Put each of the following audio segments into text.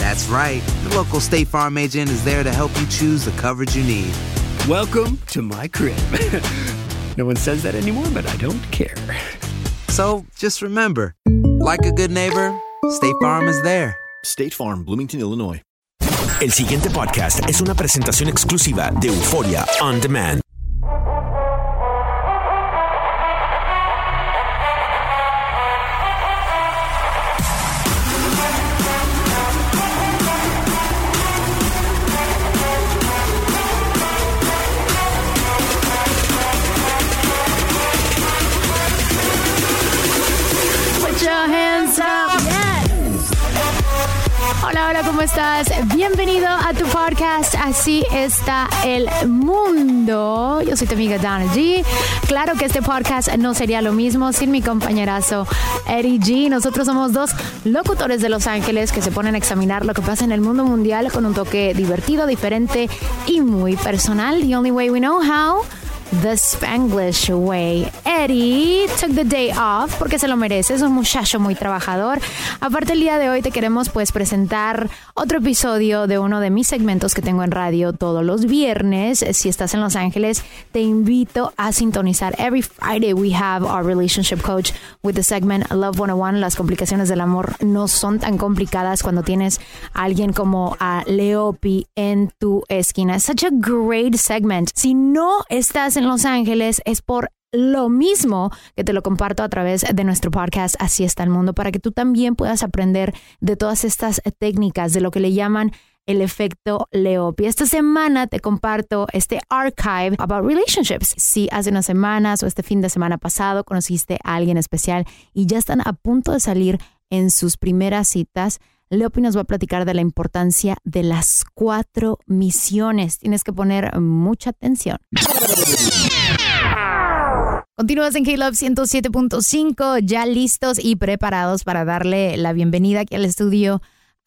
That's right. The local State Farm agent is there to help you choose the coverage you need. Welcome to my crib. no one says that anymore, but I don't care. So just remember, like a good neighbor, State Farm is there. State Farm, Bloomington, Illinois. El siguiente podcast es una presentación exclusiva de Euforia On Demand. ¿Cómo estás? Bienvenido a tu podcast Así está el mundo. Yo soy tu amiga Donna G. Claro que este podcast no sería lo mismo sin mi compañerazo Eddie G. Nosotros somos dos locutores de Los Ángeles que se ponen a examinar lo que pasa en el mundo mundial con un toque divertido, diferente y muy personal. The only way we know how. The Spanglish Way. Eddie took the day off porque se lo merece, es un muchacho muy trabajador. Aparte el día de hoy te queremos pues presentar otro episodio de uno de mis segmentos que tengo en radio todos los viernes. Si estás en Los Ángeles, te invito a sintonizar. Every Friday we have our relationship coach with the segment Love 101. Las complicaciones del amor no son tan complicadas cuando tienes a alguien como a Leopi en tu esquina. Such a great segment. Si no estás Los Ángeles, es por lo mismo que te lo comparto a través de nuestro podcast Así está el mundo, para que tú también puedas aprender de todas estas técnicas, de lo que le llaman el efecto Leopi. Esta semana te comparto este archive about relationships. Si hace unas semanas o este fin de semana pasado conociste a alguien especial y ya están a punto de salir en sus primeras citas, Leopi nos va a platicar de la importancia de las cuatro misiones. Tienes que poner mucha atención. Continúas en K-Love 107.5, ya listos y preparados para darle la bienvenida aquí al estudio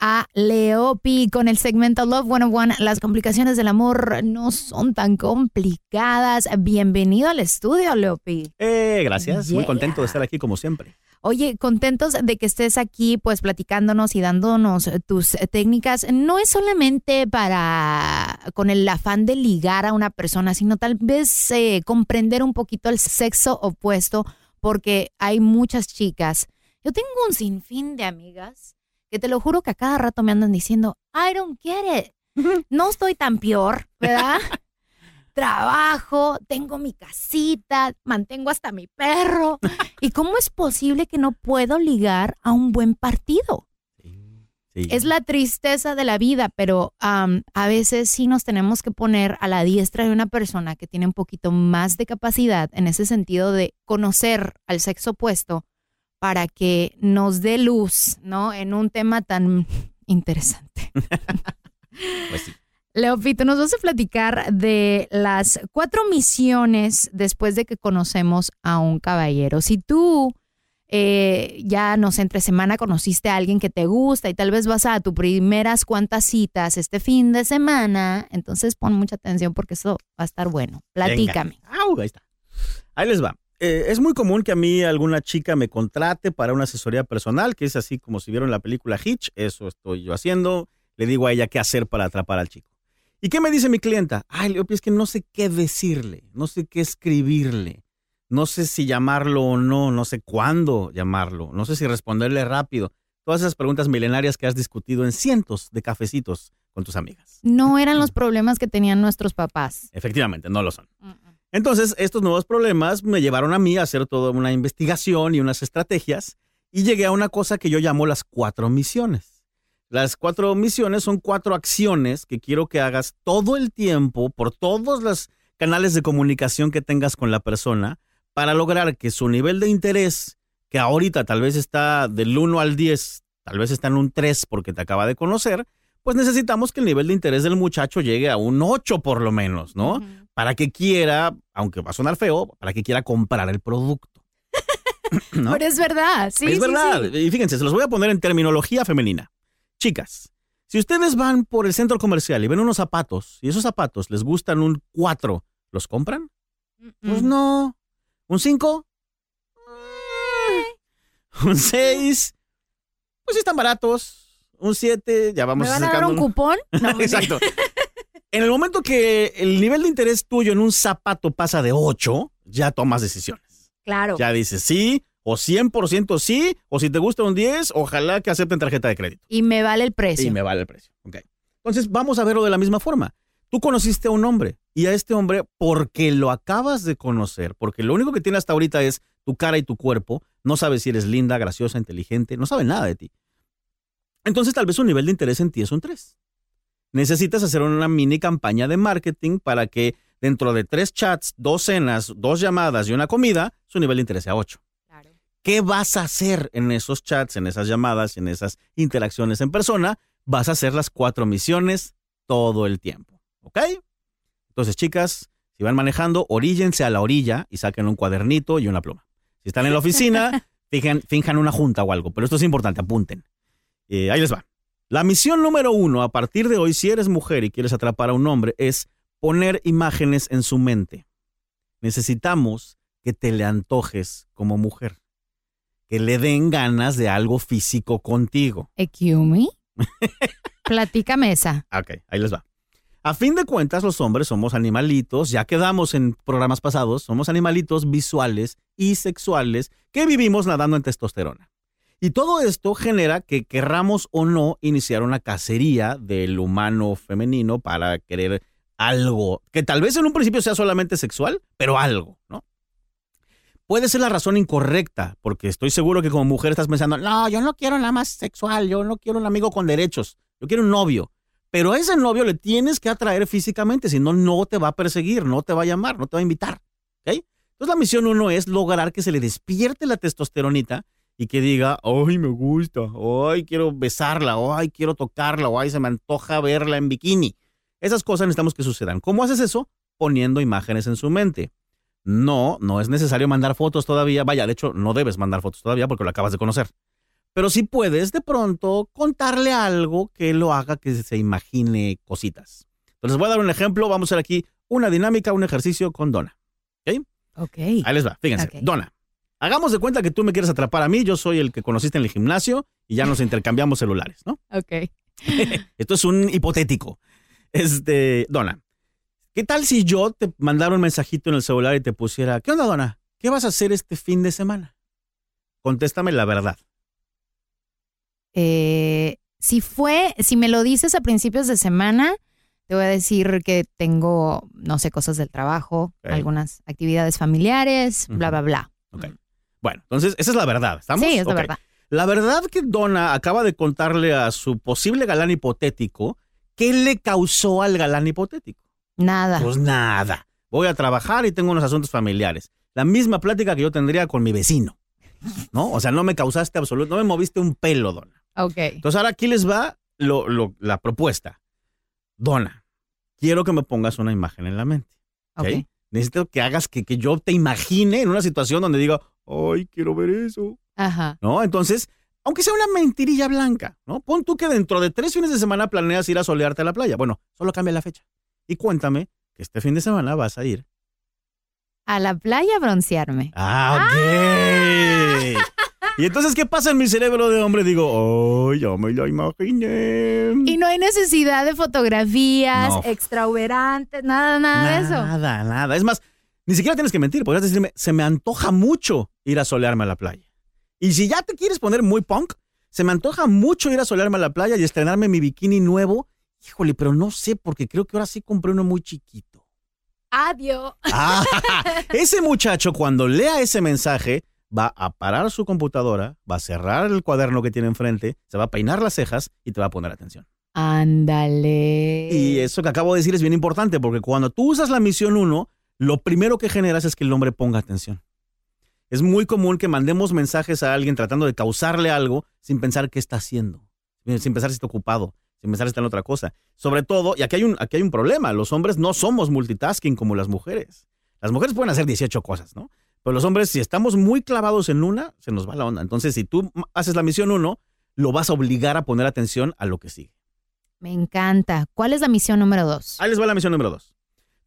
a Leopi con el segmento Love 101. Las complicaciones del amor no son tan complicadas. Bienvenido al estudio, Leopi. Eh, gracias, muy contento de estar aquí como siempre. Oye, contentos de que estés aquí, pues platicándonos y dándonos tus técnicas. No es solamente para con el afán de ligar a una persona, sino tal vez eh, comprender un poquito el sexo opuesto, porque hay muchas chicas. Yo tengo un sinfín de amigas que te lo juro que a cada rato me andan diciendo, I don't get it. No estoy tan peor, ¿verdad? trabajo, tengo mi casita, mantengo hasta mi perro. ¿Y cómo es posible que no puedo ligar a un buen partido? Sí. Es la tristeza de la vida, pero am, a veces sí nos tenemos que poner a la diestra de una persona que tiene un poquito más de capacidad en ese sentido de conocer al sexo opuesto para que nos dé luz, ¿no? En un tema tan interesante. Pues sí. Leopi, tú nos vas a platicar de las cuatro misiones después de que conocemos a un caballero. Si tú eh, ya no sé, entre semana conociste a alguien que te gusta y tal vez vas a tu primeras cuantas citas este fin de semana, entonces pon mucha atención porque eso va a estar bueno. Platícame. Venga. Au, ahí está. Ahí les va. Eh, es muy común que a mí alguna chica me contrate para una asesoría personal, que es así como si vieron la película Hitch, eso estoy yo haciendo, le digo a ella qué hacer para atrapar al chico. ¿Y qué me dice mi clienta? Ay, Leopi, es que no sé qué decirle, no sé qué escribirle, no sé si llamarlo o no, no sé cuándo llamarlo, no sé si responderle rápido. Todas esas preguntas milenarias que has discutido en cientos de cafecitos con tus amigas. No eran los problemas que tenían nuestros papás. Efectivamente, no lo son. Entonces, estos nuevos problemas me llevaron a mí a hacer toda una investigación y unas estrategias y llegué a una cosa que yo llamo las cuatro misiones. Las cuatro misiones son cuatro acciones que quiero que hagas todo el tiempo por todos los canales de comunicación que tengas con la persona para lograr que su nivel de interés, que ahorita tal vez está del 1 al 10, tal vez está en un 3 porque te acaba de conocer, pues necesitamos que el nivel de interés del muchacho llegue a un 8 por lo menos, ¿no? Para que quiera, aunque va a sonar feo, para que quiera comprar el producto. ¿No? Pero es verdad, sí. es sí, verdad. sí. Y fíjense, se los voy a poner en terminología femenina. Chicas, si ustedes van por el centro comercial y ven unos zapatos y esos zapatos les gustan un 4, ¿los compran? Pues no. ¿Un 5? ¿Un 6? Pues sí están baratos. Un 7, ya vamos ¿Me van a dar un cupón? No, Exacto. En el momento que el nivel de interés tuyo en un zapato pasa de 8, ya tomas decisiones. Claro. Ya dices sí, o 100% sí, o si te gusta un 10, ojalá que acepten tarjeta de crédito. Y me vale el precio. Y me vale el precio. Ok. Entonces, vamos a verlo de la misma forma. Tú conociste a un hombre y a este hombre, porque lo acabas de conocer, porque lo único que tiene hasta ahorita es tu cara y tu cuerpo, no sabes si eres linda, graciosa, inteligente, no sabe nada de ti. Entonces, tal vez su nivel de interés en ti es un 3. Necesitas hacer una mini campaña de marketing para que dentro de tres chats, dos cenas, dos llamadas y una comida, su nivel de interés sea 8. ¿Qué vas a hacer en esos chats, en esas llamadas, en esas interacciones en persona? Vas a hacer las cuatro misiones todo el tiempo. ¿Ok? Entonces, chicas, si van manejando, oríllense a la orilla y saquen un cuadernito y una pluma. Si están en la oficina, fijan, finjan una junta o algo. Pero esto es importante, apunten. Eh, ahí les va. La misión número uno, a partir de hoy, si eres mujer y quieres atrapar a un hombre, es poner imágenes en su mente. Necesitamos que te le antojes como mujer. Que le den ganas de algo físico contigo. ¿Excuse me? Platícame esa. Ok, ahí les va. A fin de cuentas, los hombres somos animalitos, ya quedamos en programas pasados, somos animalitos visuales y sexuales que vivimos nadando en testosterona. Y todo esto genera que querramos o no iniciar una cacería del humano femenino para querer algo, que tal vez en un principio sea solamente sexual, pero algo, ¿no? Puede ser la razón incorrecta, porque estoy seguro que como mujer estás pensando, no, yo no quiero nada más sexual, yo no quiero un amigo con derechos, yo quiero un novio. Pero a ese novio le tienes que atraer físicamente, si no, no te va a perseguir, no te va a llamar, no te va a invitar. Entonces la misión uno es lograr que se le despierte la testosteronita y que diga, ay, me gusta, ay, quiero besarla, ay, quiero tocarla, ay, se me antoja verla en bikini. Esas cosas necesitamos que sucedan. ¿Cómo haces eso? Poniendo imágenes en su mente. No, no es necesario mandar fotos todavía. Vaya, de hecho, no debes mandar fotos todavía porque lo acabas de conocer. Pero sí puedes de pronto contarle algo que lo haga que se imagine cositas. Entonces, voy a dar un ejemplo. Vamos a hacer aquí una dinámica, un ejercicio con Donna. ¿Ok? Ok. Ahí les va. Fíjense. Donna, hagamos de cuenta que tú me quieres atrapar a mí. Yo soy el que conociste en el gimnasio y ya nos intercambiamos celulares, ¿no? Ok. Esto es un hipotético. Este, Donna, ¿qué tal si yo te mandara un mensajito en el celular y te pusiera, ¿qué onda, Donna? ¿Qué vas a hacer este fin de semana? Contéstame la verdad. Eh, si fue, si me lo dices a principios de semana, te voy a decir que tengo, no sé, cosas del trabajo, algunas actividades familiares, bla, bla, bla. Ok. Bueno, entonces esa es la verdad. ¿Estamos? Sí, es la verdad. La verdad que Donna acaba de contarle a su posible galán hipotético qué le causó al galán hipotético. Nada. Pues nada. Voy a trabajar y tengo unos asuntos familiares. La misma plática que yo tendría con mi vecino. ¿No? O sea, no me causaste absoluto, no me moviste un pelo, Donna. Ok. Entonces ahora aquí les va lo- lo- la propuesta. Donna, quiero que me pongas una imagen en la mente. ¿ok? Ok. Necesito que hagas que, que yo te imagine en una situación donde diga, ay, quiero ver eso. Ajá. ¿no? Entonces, aunque sea una mentirilla blanca, ¿no? Pon tú que dentro de tres fines de semana planeas ir a solearte a la playa. Bueno, solo cambia la fecha. Y cuéntame que este fin de semana vas a ir. A la playa a broncearme. Ah, ok. Y entonces, ¿qué pasa en mi cerebro de hombre? Digo, oh, ya me lo imaginé. Y no hay necesidad de fotografías No. extrauberantes, nada, nada, de eso. Nada, nada. Es más, ni siquiera tienes que mentir. Podrías decirme, se me antoja mucho ir a solearme a la playa. Y si ya te quieres poner muy punk, se me antoja mucho ir a solearme a la playa y estrenarme mi bikini nuevo. Híjole, pero no sé, porque creo que ahora sí compré uno muy chiquito. Adiós. Ah, ese muchacho cuando lea ese mensaje va a parar su computadora, va a cerrar el cuaderno que tiene enfrente, se va a peinar las cejas y te va a poner atención. Ándale. Y eso que acabo de decir es bien importante porque cuando tú usas la misión 1, lo primero que generas es que el hombre ponga atención. Es muy común que mandemos mensajes a alguien tratando de causarle algo sin pensar qué está haciendo, sin pensar si está ocupado, sin pensar si está en otra cosa. Sobre todo, y aquí hay un, aquí hay un problema, los hombres no somos multitasking como las mujeres. Las mujeres pueden hacer 18 cosas, ¿no? Pero los hombres, si estamos muy clavados en una, se nos va la onda. Entonces, si tú haces la misión 1, lo vas a obligar a poner atención a lo que sigue. Me encanta. ¿Cuál es la misión número dos? Ahí les va la misión número 2.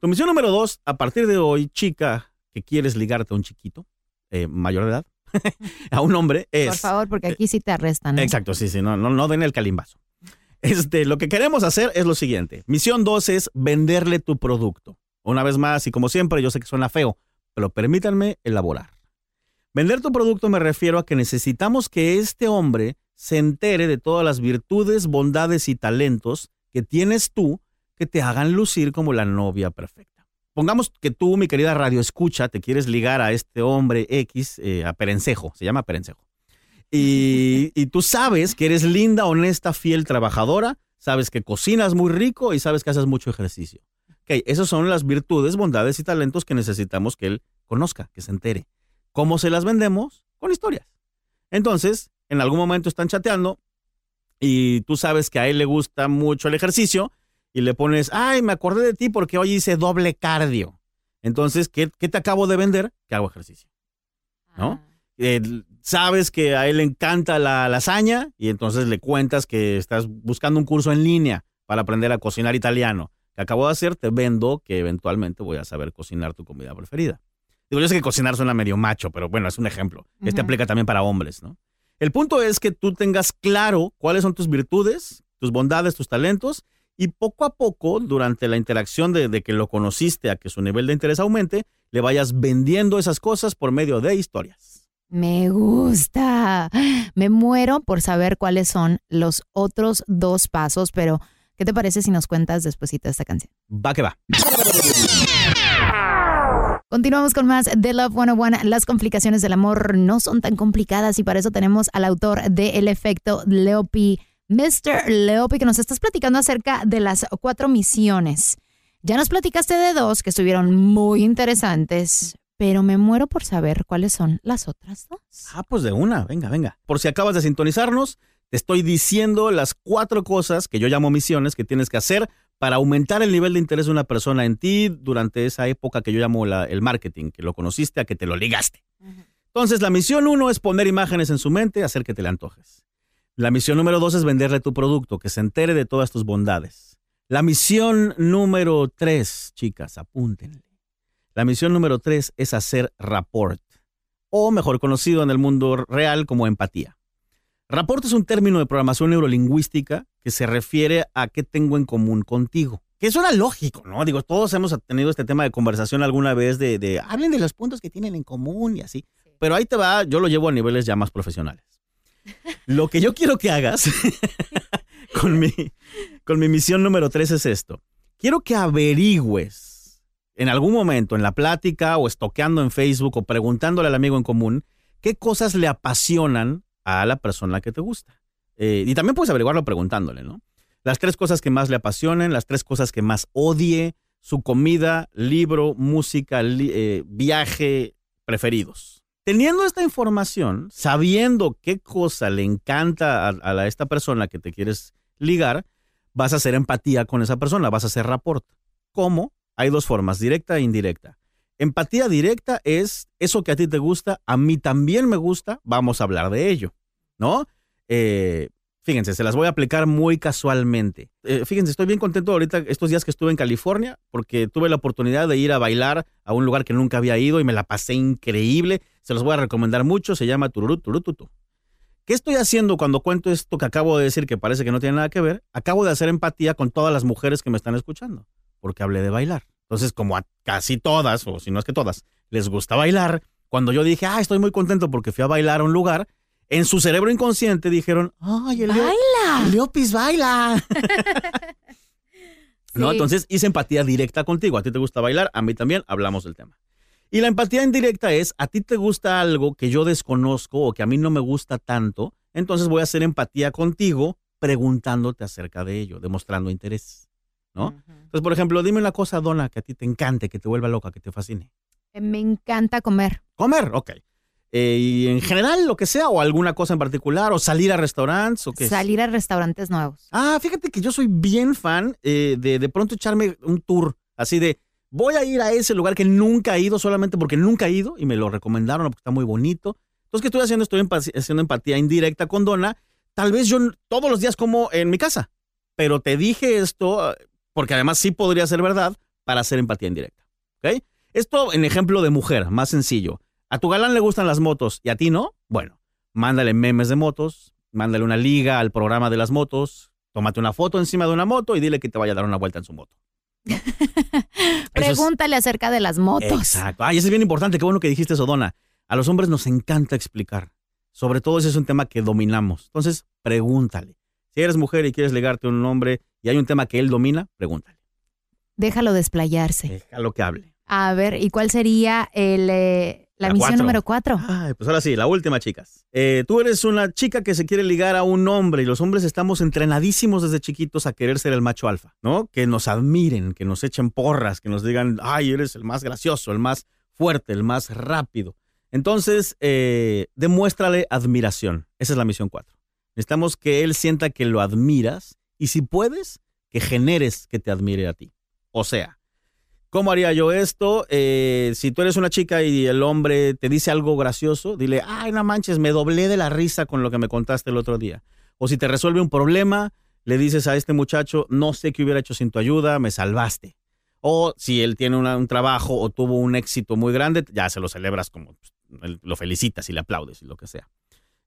Tu misión número 2, a partir de hoy, chica que quieres ligarte a un chiquito, eh, mayor de edad, a un hombre, es... Por favor, porque aquí sí te arrestan. ¿eh? Exacto, sí, sí, no, no, no den el calimbazo. Este, lo que queremos hacer es lo siguiente. Misión 2 es venderle tu producto. Una vez más, y como siempre, yo sé que suena feo, pero permítanme elaborar. Vender tu producto me refiero a que necesitamos que este hombre se entere de todas las virtudes, bondades y talentos que tienes tú que te hagan lucir como la novia perfecta. Pongamos que tú, mi querida radio escucha, te quieres ligar a este hombre X, eh, a Perencejo, se llama Perencejo. Y, y tú sabes que eres linda, honesta, fiel, trabajadora, sabes que cocinas muy rico y sabes que haces mucho ejercicio. Ok, esas son las virtudes, bondades y talentos que necesitamos que él conozca, que se entere. ¿Cómo se las vendemos? Con historias. Entonces, en algún momento están chateando y tú sabes que a él le gusta mucho el ejercicio y le pones, ay, me acordé de ti porque hoy hice doble cardio. Entonces, ¿qué, qué te acabo de vender? Que hago ejercicio. ¿No? Eh, sabes que a él le encanta la lasaña y entonces le cuentas que estás buscando un curso en línea para aprender a cocinar italiano. Que acabo de hacer, te vendo que eventualmente voy a saber cocinar tu comida preferida. Digo, yo sé que cocinar suena medio macho, pero bueno, es un ejemplo. Este aplica también para hombres, ¿no? El punto es que tú tengas claro cuáles son tus virtudes, tus bondades, tus talentos, y poco a poco, durante la interacción de, de que lo conociste a que su nivel de interés aumente, le vayas vendiendo esas cosas por medio de historias. Me gusta. Me muero por saber cuáles son los otros dos pasos, pero ¿qué te parece si nos cuentas despuesito de esta canción? Va que va. Continuamos con más de Love 101. Las complicaciones del amor no son tan complicadas y para eso tenemos al autor de El efecto Leopi, Mr. Leopi, que nos estás platicando acerca de las cuatro misiones. Ya nos platicaste de dos que estuvieron muy interesantes, pero me muero por saber cuáles son las otras dos. Ah, pues de una, venga, venga. Por si acabas de sintonizarnos, te estoy diciendo las cuatro cosas que yo llamo misiones que tienes que hacer para aumentar el nivel de interés de una persona en ti durante esa época que yo llamo la- el marketing, que lo conociste a que te lo ligaste. Entonces, la misión uno es poner imágenes en su mente, hacer que te le antojes. La misión número dos es venderle tu producto, que se entere de todas tus bondades. La misión número tres, chicas, apúntenle. La misión número tres es hacer rapport, o mejor conocido en el mundo real como empatía. Rapport es un término de programación neurolingüística que se refiere a qué tengo en común contigo. Que suena lógico, ¿no? Digo, todos hemos tenido este tema de conversación alguna vez de, de hablen de los puntos que tienen en común y así. Pero ahí te va, yo lo llevo a niveles ya más profesionales. Lo que yo quiero que hagas con, mi, con mi misión número tres es esto. Quiero que averigües en algún momento en la plática o estoqueando en Facebook o preguntándole al amigo en común qué cosas le apasionan a la persona que te gusta. Eh, y también puedes averiguarlo preguntándole, ¿no? Las tres cosas que más le apasionen, las tres cosas que más odie, su comida, libro, música, li- eh, viaje preferidos. Teniendo esta información, sabiendo qué cosa le encanta a, esta persona que te quieres ligar, vas a hacer empatía con esa persona, vas a hacer rapport. ¿Cómo? Hay dos formas, directa e indirecta. Empatía directa es eso que a ti te gusta, a mí también me gusta, vamos a hablar de ello, ¿no? Eh, fíjense, se las voy a aplicar muy casualmente. Eh, fíjense, estoy bien contento ahorita estos días que estuve en California porque tuve la oportunidad de ir a bailar a un lugar que nunca había ido y me la pasé increíble. Se los voy a recomendar mucho, se llama Tururut Turututu. ¿Qué estoy haciendo cuando cuento esto que acabo de decir que parece que no tiene nada que ver? Acabo de hacer empatía con todas las mujeres que me están escuchando, porque hablé de bailar. Entonces, como a casi todas, o si no es que todas, les gusta bailar, cuando yo dije, ah, estoy muy contento porque fui a bailar a un lugar, en su cerebro inconsciente dijeron, ay, el, ¡Baila! Leopis baila. ¿No? Entonces hice empatía directa contigo. A ti te gusta bailar, a mí también, hablamos del tema. Y la empatía indirecta es, a ti te gusta algo que yo desconozco o que a mí no me gusta tanto, entonces voy a hacer empatía contigo preguntándote acerca de ello, demostrando interés. ¿no? Entonces, por ejemplo, dime una cosa, Donna, que a ti te encante, que te vuelva loca, que te fascine. Me encanta comer. Comer, ok. Eh, y en general, lo que sea, o alguna cosa en particular, o salir a restaurantes, o qué. Salir a restaurantes nuevos. Ah, fíjate que yo soy bien fan eh, de de pronto echarme un tour, así de, voy a ir a ese lugar que nunca he ido, solamente porque nunca he ido, y me lo recomendaron porque está muy bonito. Entonces, ¿qué estoy haciendo? Estoy haciendo empatía indirecta con Donna. Tal vez yo todos los días como en mi casa, pero te dije esto, eh, porque además sí podría ser verdad, para hacer empatía indirecta. ¿Ok? Esto en ejemplo de mujer, más sencillo. A tu galán le gustan las motos y a ti no. Bueno, mándale memes de motos, mándale una liga al programa de las motos, tómate una foto encima de una moto y dile que te vaya a dar una vuelta en su moto. Pregúntale acerca de las motos. Exacto. Ay, eso es bien importante. Qué bueno que dijiste eso, Donna. A los hombres nos encanta explicar. Sobre todo ese es un tema que dominamos. Entonces, pregúntale. Si eres mujer y quieres ligarte a un hombre y hay un tema que él domina, pregúntale. Déjalo desplayarse. Déjalo que hable. A ver, ¿y cuál sería el, eh, la, La misión cuatro. número cuatro? Ay, pues ahora sí, la última, chicas. Eh, tú eres una chica que se quiere ligar a un hombre y los hombres estamos entrenadísimos desde chiquitos a querer ser el macho alfa, ¿no? Que nos admiren, que nos echen porras, que nos digan, ay, eres el más gracioso, el más fuerte, el más rápido. Entonces, eh, demuéstrale admiración. Esa es la misión 4. Necesitamos que él sienta que lo admiras y si puedes, que generes que te admire a ti. O sea, ¿Cómo haría yo esto? Eh, si tú eres una chica y el hombre te dice algo gracioso, dile, ay, no manches, me doblé de la risa con lo que me contaste el otro día. O si te resuelve un problema, le dices a este muchacho, no sé qué hubiera hecho sin tu ayuda, me salvaste. O si él tiene un trabajo o tuvo un éxito muy grande, ya se lo celebras como pues, lo felicitas y le aplaudes y lo que sea.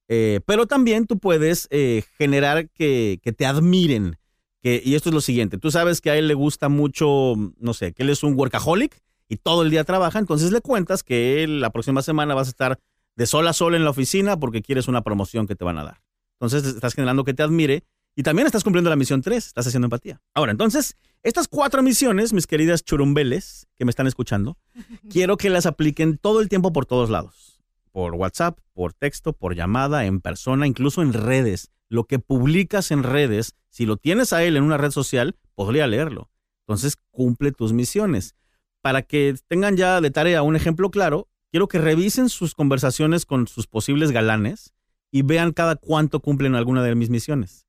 Eh, pero también tú puedes eh, generar que, que te admiren. Que, y esto es lo siguiente, tú sabes que a él le gusta mucho, no sé, que él es un workaholic y todo el día trabaja, entonces le cuentas que él, la próxima semana vas a estar de sol a sol en la oficina porque quieres una promoción que te van a dar. Entonces estás generando que te admire y también estás cumpliendo la misión 3, estás haciendo empatía. Ahora, entonces, estas cuatro misiones, mis queridas churumbeles que me están escuchando, quiero que las apliquen todo el tiempo por todos lados. Por WhatsApp, por texto, por llamada, en persona, incluso en redes. Lo que publicas en redes, si lo tienes a él en una red social, podría leerlo. Entonces, cumple tus misiones. Para que tengan ya de tarea un ejemplo claro, quiero que revisen sus conversaciones con sus posibles galanes y vean cada cuánto cumplen alguna de mis misiones.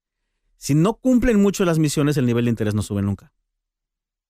Si no cumplen mucho las misiones, el nivel de interés no sube nunca.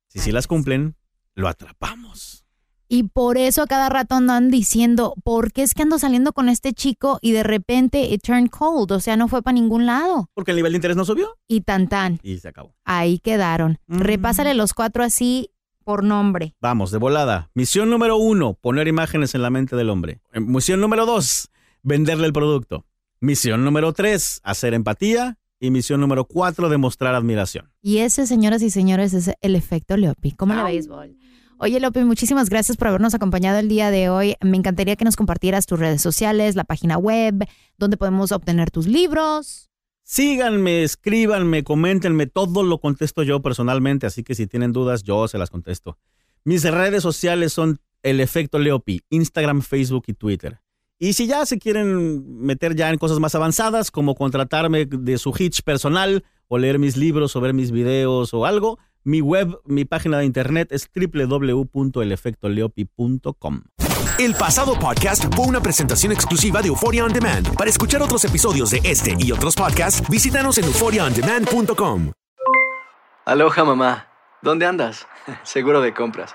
Si sí las cumplen, lo atrapamos. Y por eso a cada rato andan diciendo, ¿por qué es que ando saliendo con este chico y de repente it turned cold? O sea, no fue para ningún lado. Porque el nivel de interés no subió Y tan tan, y se acabó. ahí quedaron. Repásale los cuatro así por nombre. Vamos, de volada. Misión número uno, poner imágenes en la mente del hombre. Eh, Misión número dos, venderle el producto. Misión número tres, hacer empatía. Y misión número cuatro, demostrar admiración. Y ese, señoras y señores, es el efecto Leopi. ¿Cómo le béisbol? Oye, Leopi, muchísimas gracias por habernos acompañado el día de hoy. Me encantaría que nos compartieras tus redes sociales, la página web, donde podemos obtener tus libros. Síganme, escríbanme, coméntenme, todo lo contesto yo personalmente, así que si tienen dudas, yo se las contesto. Mis redes sociales son el efecto Leopi, Instagram, Facebook y Twitter. Y si ya se quieren meter ya en cosas más avanzadas, como contratarme de su hitch personal o leer mis libros o ver mis videos o algo, mi web, mi página de internet es www.elefectoleopi.com. El pasado podcast fue una presentación exclusiva de Euphoria On Demand. Para escuchar otros episodios de este y otros podcasts, visítanos en euphoriaondemand.com. Aloha mamá, ¿dónde andas? Seguro de compras.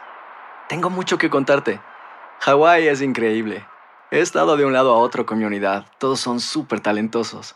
Tengo mucho que contarte. Hawái es increíble. He estado de un lado a otro con mi unidad. Todos son súper talentosos.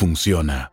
funciona.